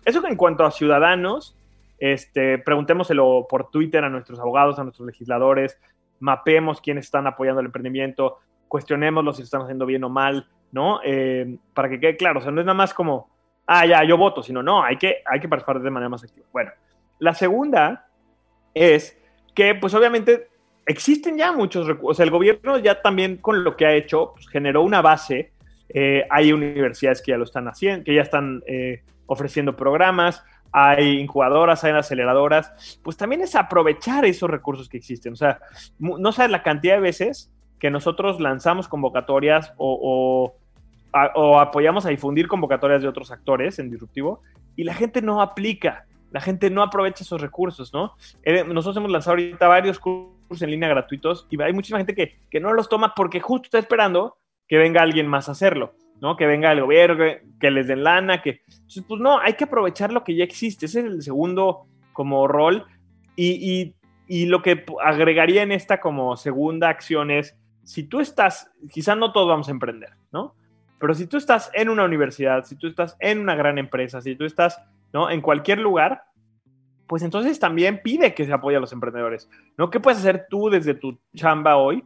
Eso que en cuanto a ciudadanos, este, preguntémoselo por Twitter a nuestros abogados, a nuestros legisladores, mapemos quiénes están apoyando el emprendimiento, cuestionémoslo si están haciendo bien o mal, ¿no? Eh, para que quede claro, o sea, no es nada más como, ah, ya, yo voto, sino no, hay que, hay que participar de manera más activa. Bueno, la segunda es que, pues obviamente, existen ya muchos recursos, o el gobierno ya también con lo que ha hecho, pues, generó una base, eh, hay universidades que ya lo están haciendo, que ya están eh, ofreciendo programas, hay incubadoras, hay aceleradoras, pues también es aprovechar esos recursos que existen. O sea, no sabes la cantidad de veces que nosotros lanzamos convocatorias o, apoyamos a difundir convocatorias de otros actores en Disruptivo y la gente no aplica, la gente no aprovecha esos recursos, ¿no? Eh, nosotros hemos lanzado ahorita varios cursos en línea gratuitos y hay muchísima gente que, no los toma porque justo está esperando que venga alguien más a hacerlo, ¿no? Que venga el gobierno, que, les den lana, que... Entonces, pues no, hay que aprovechar lo que ya existe, ese es el segundo como rol y, y lo que agregaría en esta como segunda acción es si tú estás, quizá no todos vamos a emprender, ¿no? Pero si tú estás en una universidad, si tú estás en una gran empresa, si tú estás, ¿no? En cualquier lugar, pues entonces también pide que se apoye a los emprendedores, ¿no? ¿Qué puedes hacer tú desde tu chamba hoy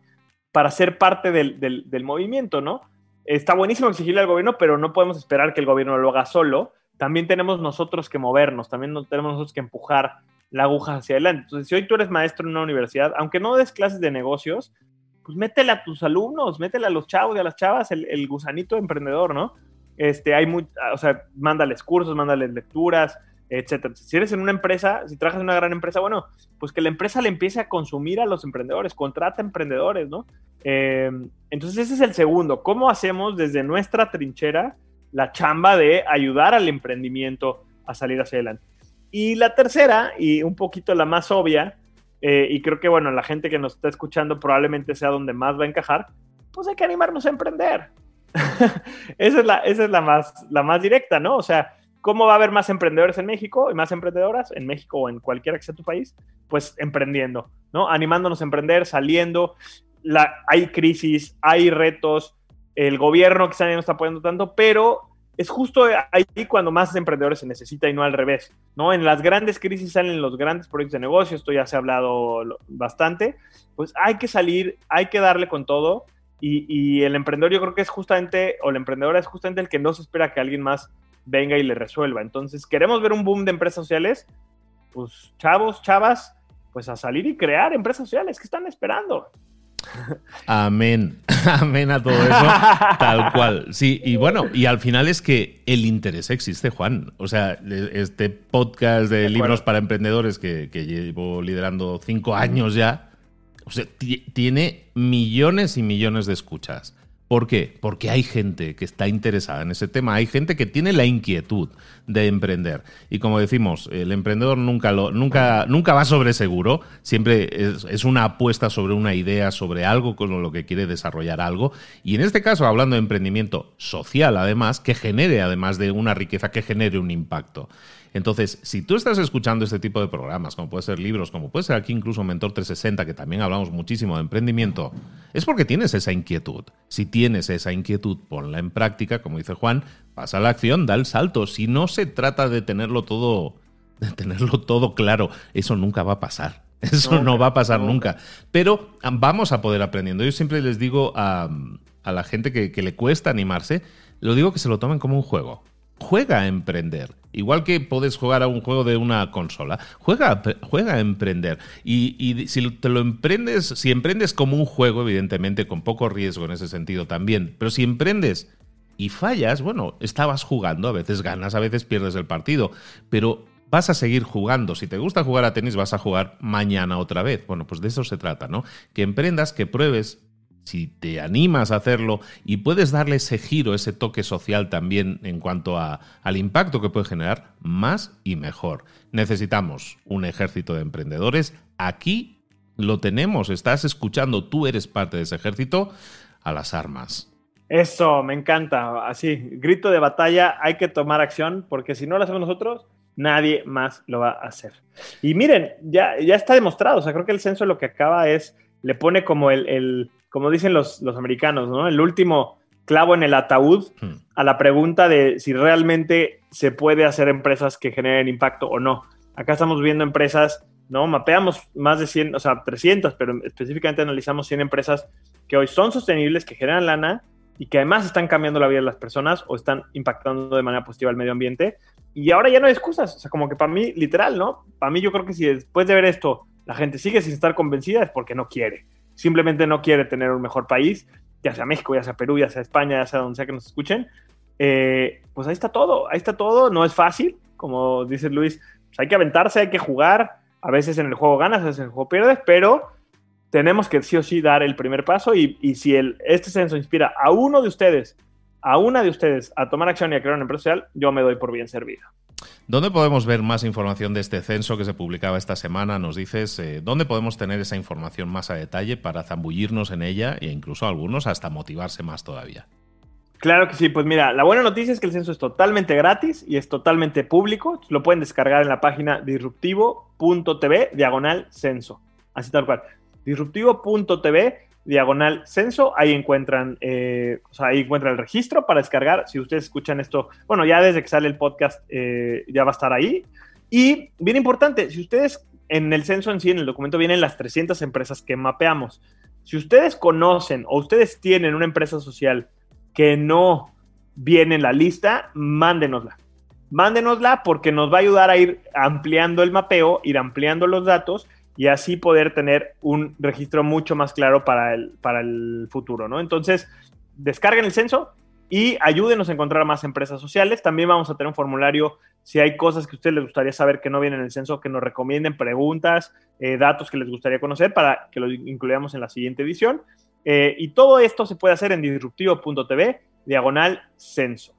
para ser parte del, del movimiento, ¿no? Está buenísimo exigirle al gobierno, pero no podemos esperar que el gobierno lo haga solo. También tenemos nosotros que movernos, también tenemos nosotros que empujar la aguja hacia adelante. Entonces, si hoy tú eres maestro en una universidad, aunque no des clases de negocios, pues métele a tus alumnos, métele a los chavos y a las chavas el, gusanito emprendedor, ¿no? Este, hay muy, o sea, mándales cursos, mándales lecturas, etcétera. Si eres en una empresa, si trabajas en una gran empresa, bueno, pues que la empresa le empiece a consumir a los emprendedores, contrata emprendedores, ¿no? Em, entonces ese es el segundo. ¿Cómo hacemos desde nuestra trinchera la chamba de ayudar al emprendimiento a salir hacia adelante? Y la tercera, y un poquito la más obvia, eh, y creo que, bueno, la gente que nos está escuchando probablemente sea donde más va a encajar, pues hay que animarnos a emprender. esa es, la, esa es la, más, la más directa, ¿no? O sea, ¿cómo va a haber más emprendedores en México y más emprendedoras en México o en cualquiera que sea tu país? Pues emprendiendo, ¿no? Animándonos a emprender, saliendo. La, hay crisis, hay retos, el gobierno quizá no está apoyando tanto, pero es justo ahí cuando más emprendedores se necesita y no al revés, ¿no? En las grandes crisis salen los grandes proyectos de negocio, esto ya se ha hablado bastante, pues hay que salir, hay que darle con todo y, el emprendedor yo creo que es justamente, o la emprendedora es justamente el que no se espera que alguien más venga y le resuelva. Entonces, ¿queremos ver un boom de empresas sociales? Pues chavos, chavas, pues a salir y crear empresas sociales, ¿qué están esperando? Amén. Amén a todo eso. Tal cual. Sí, y bueno, y al final es que el interés existe, Juan. O sea, este podcast de, libros para emprendedores que, llevo liderando cinco años ya, o sea, tiene millones y millones de escuchas. ¿Por qué? Porque hay gente que está interesada en ese tema, hay gente que tiene la inquietud de emprender. Y como decimos, el emprendedor nunca, lo, nunca, nunca va sobre seguro, siempre es, una apuesta sobre una idea, sobre algo con lo que quiere desarrollar algo. Y en este caso, hablando de emprendimiento social, además, que genere, además de una riqueza, que genere un impacto. Entonces, si tú estás escuchando este tipo de programas, como puede ser libros, como puede ser aquí incluso Mentor 360, que también hablamos muchísimo de emprendimiento, es porque tienes esa inquietud. Si tienes esa inquietud, ponla en práctica, como dice Juan, pasa a la acción, da el salto. Si no se trata de tenerlo todo, de tenerlo todo claro, eso nunca va a pasar. Eso no, va a pasar nunca. Pero vamos a poder aprendiendo. Yo siempre les digo a, la gente que, que le cuesta animarse, lo digo que se lo tomen como un juego juega a emprender. Igual que puedes jugar a un juego de una consola, juega, juega a emprender. Y, si te lo emprendes, si emprendes como un juego, evidentemente, con poco riesgo en ese sentido también, pero si emprendes y fallas, bueno, estabas jugando, a veces ganas, a veces pierdes el partido, pero vas a seguir jugando. Si te gusta jugar a tenis, vas a jugar mañana otra vez. Bueno, pues de eso se trata, ¿no? Que emprendas, que pruebes, si te animas a hacerlo y puedes darle ese giro, ese toque social también en cuanto a, al impacto que puede generar, más y mejor. Necesitamos un ejército de emprendedores. Aquí lo tenemos, estás escuchando, tú eres parte de ese ejército, a las armas. Eso, me encanta. Así, grito de batalla, hay que tomar acción, porque si no lo hacemos nosotros, nadie más lo va a hacer. Y miren, ya, ya está demostrado, o sea, creo que el censo lo que acaba es, le pone como el como dicen los, los americanos, ¿no? El último clavo en el ataúd hmm. a la pregunta de si realmente se puede hacer empresas que generen impacto o no. Acá estamos viendo empresas, ¿no? Mapeamos más de 100, o sea, 300, pero específicamente analizamos 100 empresas que hoy son sostenibles, que generan lana y que además están cambiando la vida de las personas o están impactando de manera positiva al medio ambiente. Y ahora ya no hay excusas, o sea, como que para mí, literal, ¿no? Para mí yo creo que si después de ver esto la gente sigue sin estar convencida es porque no quiere. Simplemente no quiere tener un mejor país, ya sea México, ya sea Perú, ya sea España, ya sea donde sea que nos escuchen, eh, pues ahí está todo, ahí está todo, no es fácil, como dice Luis, pues hay que aventarse, hay que jugar, a veces en el juego ganas, a veces en el juego pierdes, pero tenemos que sí o sí dar el primer paso y, si este censo inspira a uno de ustedes, a una de ustedes a tomar acción y a crear una empresa yo me doy por bien servido. ¿Dónde podemos ver más información de este censo que se publicaba esta semana? Nos dices, eh, ¿dónde podemos tener esa información más a detalle para zambullirnos en ella e incluso algunos hasta motivarse más todavía? Claro que sí, pues mira, la buena noticia es que el censo es totalmente gratis y es totalmente público. Lo pueden descargar en la página disruptivo.tv diagonal censo. Así tal cual. Disruptivo.tv diagonal censo, ahí encuentran, eh, ahí encuentran el registro para descargar. Si ustedes escuchan esto, bueno, ya desde que sale el podcast eh, ya va a estar ahí. Y bien importante, si ustedes en el censo en sí, en el documento vienen las 300 empresas que mapeamos. Si ustedes conocen o ustedes tienen una empresa social que no viene en la lista, mándenosla. Mándenosla porque nos va a ayudar a ir ampliando el mapeo, ir ampliando los datos y así poder tener un registro mucho más claro para el, para el futuro, ¿no? Entonces, descarguen el censo y ayúdenos a encontrar más empresas sociales. También vamos a tener un formulario si hay cosas que a ustedes les gustaría saber que no vienen en el censo, que nos recomienden preguntas, eh, datos que les gustaría conocer para que los incluyamos en la siguiente edición. Eh, y todo esto se puede hacer en disruptivo.tv, diagonal censo.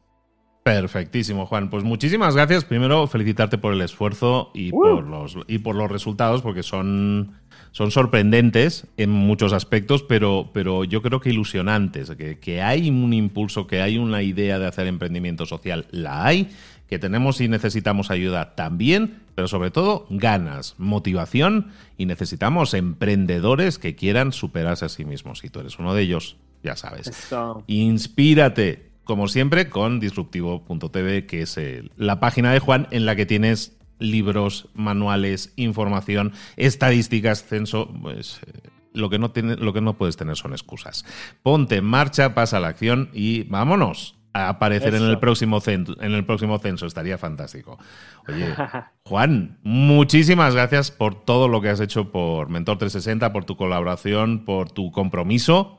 Perfectísimo, Juan. Pues muchísimas gracias. Primero, felicitarte por el esfuerzo y, uh. por, los, y por los resultados, porque son, son sorprendentes en muchos aspectos, pero, pero yo creo que ilusionantes. Que, que hay un impulso, que hay una idea de hacer emprendimiento social, la hay, que tenemos y necesitamos ayuda también, pero sobre todo ganas, motivación y necesitamos emprendedores que quieran superarse a sí mismos. Si tú eres uno de ellos, ya sabes. Inspírate como siempre, con disruptivo.tv, que es la página de Juan en la que tienes libros, manuales, información, estadísticas, censo, pues eh, lo que no tiene, lo que no puedes tener son excusas. Ponte en marcha, pasa la acción y vámonos a aparecer en el próximo censo, en el próximo censo, estaría fantástico. Oye, Juan, muchísimas gracias por todo lo que has hecho por Mentor 360, por tu colaboración, por tu compromiso.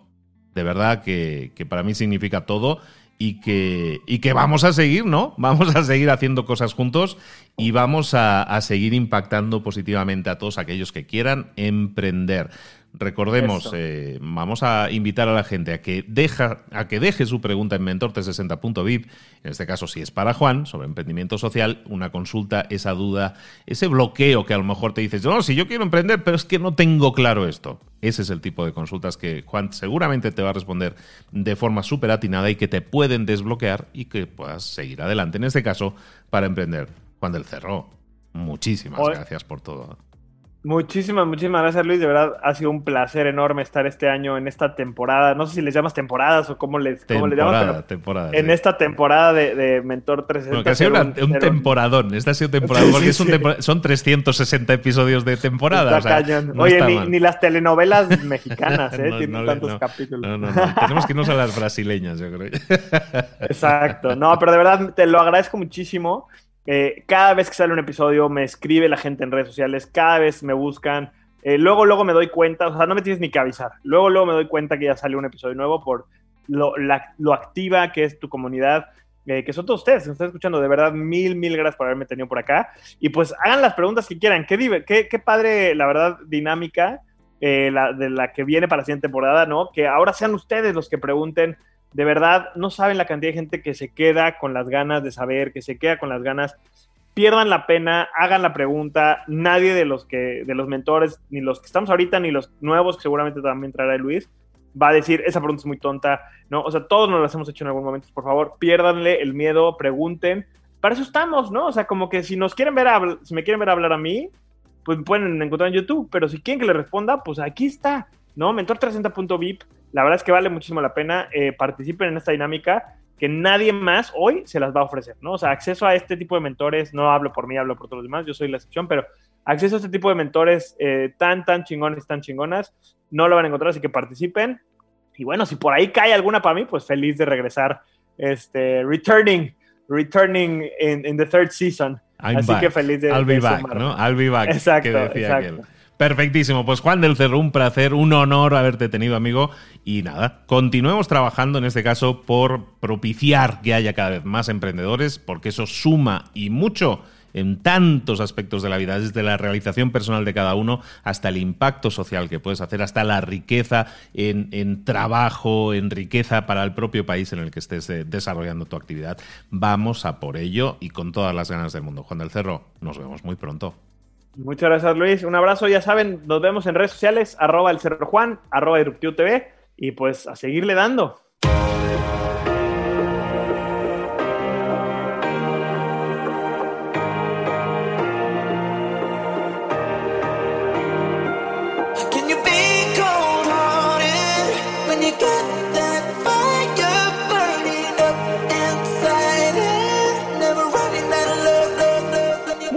De verdad que, que para mí significa todo y que, y que vamos a seguir, ¿no? Vamos a seguir haciendo cosas juntos y vamos a, seguir impactando positivamente a todos aquellos que quieran emprender. Recordemos, eh, vamos a invitar a la gente a que, deja, a que deje su pregunta en mentor360.vip, en este caso si es para Juan, sobre emprendimiento social, una consulta, esa duda, ese bloqueo que a lo mejor te dices, no, si yo quiero emprender, pero es que no tengo claro esto. Ese es el tipo de consultas que Juan seguramente te va a responder de forma súper atinada y que te pueden desbloquear y que puedas seguir adelante, en este caso, para emprender. Juan del Cerro, muchísimas gracias por todo. Muchísimas, muchísimas gracias Luis. De verdad ha sido un placer enorme estar este año en esta temporada. No sé si les llamas temporadas o cómo les, cómo les llamas. Temporada, en esta temporada de, Mentor 360. ha sido un, temporadón. Esta ha sido temporada porque son 360 episodios de temporada. Oye, ni, las telenovelas mexicanas ¿eh? tienen tantos capítulos. Tenemos que irnos a las brasileñas, yo creo. Exacto. No, pero de verdad te lo agradezco muchísimo. Eh, cada vez que sale un episodio me escribe la gente en redes sociales, cada vez me buscan. Eh, luego, luego me doy cuenta, o sea, no me tienes ni que avisar. Luego, luego me doy cuenta que ya sale un episodio nuevo por lo, activa que es tu comunidad, eh, que son todos ustedes, que me están escuchando. De verdad, mil, mil gracias por haberme tenido por acá. Y pues hagan las preguntas que quieran. Qué, qué, qué padre, la verdad, dinámica de la que viene para la siguiente temporada, ¿no? Que ahora sean ustedes los que pregunten de verdad no saben la cantidad de gente que se queda con las ganas de saber, que se queda con las ganas. Pierdan la pena, hagan la pregunta. Nadie de los que, de los mentores, ni los que estamos ahorita, ni los nuevos, que seguramente también traerá Luis, va a decir, esa pregunta es muy tonta, ¿no? O sea, todos nos las hemos hecho en algún momento. Por favor, piérdanle el miedo, pregunten. Para eso estamos, ¿no? O sea, como que si nos quieren ver, si me quieren ver hablar a mí, pues pueden encontrar en YouTube, pero si quieren que le responda, pues aquí está, ¿no? Mentor360.vip la verdad es que vale muchísimo la pena. Eh, participen en esta dinámica que nadie más hoy se las va a ofrecer, ¿no? O sea, acceso a este tipo de mentores, no hablo por mí, hablo por todos los demás, yo soy la excepción, pero acceso a este tipo de mentores eh, tan, tan chingones, tan chingonas, no lo van a encontrar, así que participen. Y bueno, si por ahí cae alguna para mí, pues feliz de regresar, este, returning, returning in, the third season. así que feliz de, I'll be back, ¿no? I'll be back. Exacto, exacto. Perfectísimo. Pues Juan del Cerro, un placer, un honor haberte tenido, amigo. Y nada, continuemos trabajando en este caso por propiciar que haya cada vez más emprendedores, porque eso suma y mucho en tantos aspectos de la vida, desde la realización personal de cada uno hasta el impacto social que puedes hacer, hasta la riqueza en, en trabajo, en riqueza para el propio país en el que estés eh, desarrollando tu actividad. Vamos a por ello y con todas las ganas del mundo. Juan del Cerro, nos vemos muy pronto. Muchas gracias, Luis. Un abrazo. Ya saben, nos vemos en redes sociales, arroba el Cerro Juan, arroba TV, y pues a seguirle dando.